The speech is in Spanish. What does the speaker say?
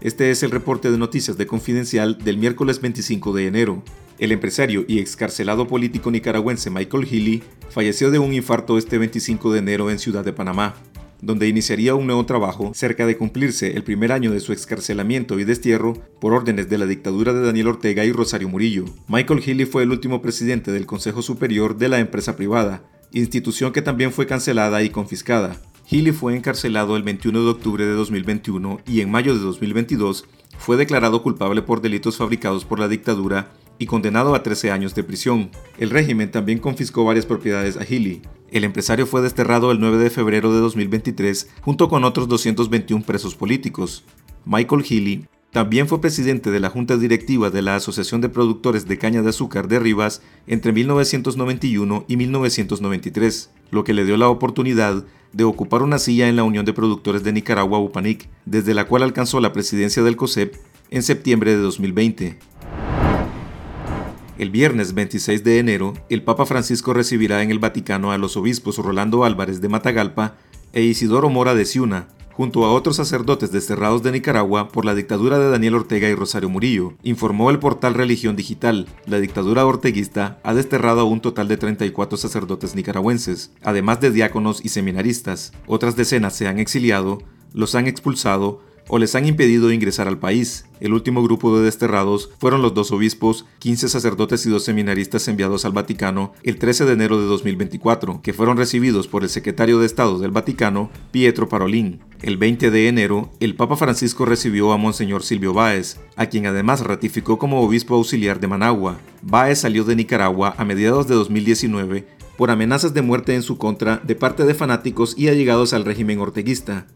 Este es el reporte de noticias de Confidencial del miércoles 25 de enero. El empresario y excarcelado político nicaragüense Michael Healy falleció de un infarto este 25 de enero en Ciudad de Panamá, donde iniciaría un nuevo trabajo cerca de cumplirse el primer año de su excarcelamiento y destierro por órdenes de la dictadura de Daniel Ortega y Rosario Murillo. Michael Healy fue el último presidente del Consejo Superior de la empresa privada, institución que también fue cancelada y confiscada. Healy fue encarcelado el 21 de octubre de 2021 y en mayo de 2022 fue declarado culpable por delitos fabricados por la dictadura y condenado a 13 años de prisión. El régimen también confiscó varias propiedades a Healy. El empresario fue desterrado el 9 de febrero de 2023 junto con otros 221 presos políticos. Michael Healy también fue presidente de la junta directiva de la Asociación de Productores de Caña de Azúcar de Rivas entre 1991 y 1993, lo que le dio la oportunidad de ocupar una silla en la Unión de Productores de Nicaragua, UPANIC, desde la cual alcanzó la presidencia del COSEP en septiembre de 2020. El viernes 26 de enero, el Papa Francisco recibirá en el Vaticano a los obispos Rolando Álvarez de Matagalpa e Isidoro Mora de Ciuna, junto a otros sacerdotes desterrados de Nicaragua por la dictadura de Daniel Ortega y Rosario Murillo, informó el portal Religión Digital. La dictadura orteguista ha desterrado a un total de 34 sacerdotes nicaragüenses, además de diáconos y seminaristas. Otras decenas se han exiliado, los han expulsado o les han impedido ingresar al país. El último grupo de desterrados fueron los dos obispos, 15 sacerdotes y dos seminaristas enviados al Vaticano el 13 de enero de 2024, que fueron recibidos por el secretario de Estado del Vaticano, Pietro Parolin. El 20 de enero, el Papa Francisco recibió a Monseñor Silvio Báez, a quien además ratificó como obispo auxiliar de Managua. Báez salió de Nicaragua a mediados de 2019 por amenazas de muerte en su contra de parte de fanáticos y allegados al régimen orteguista.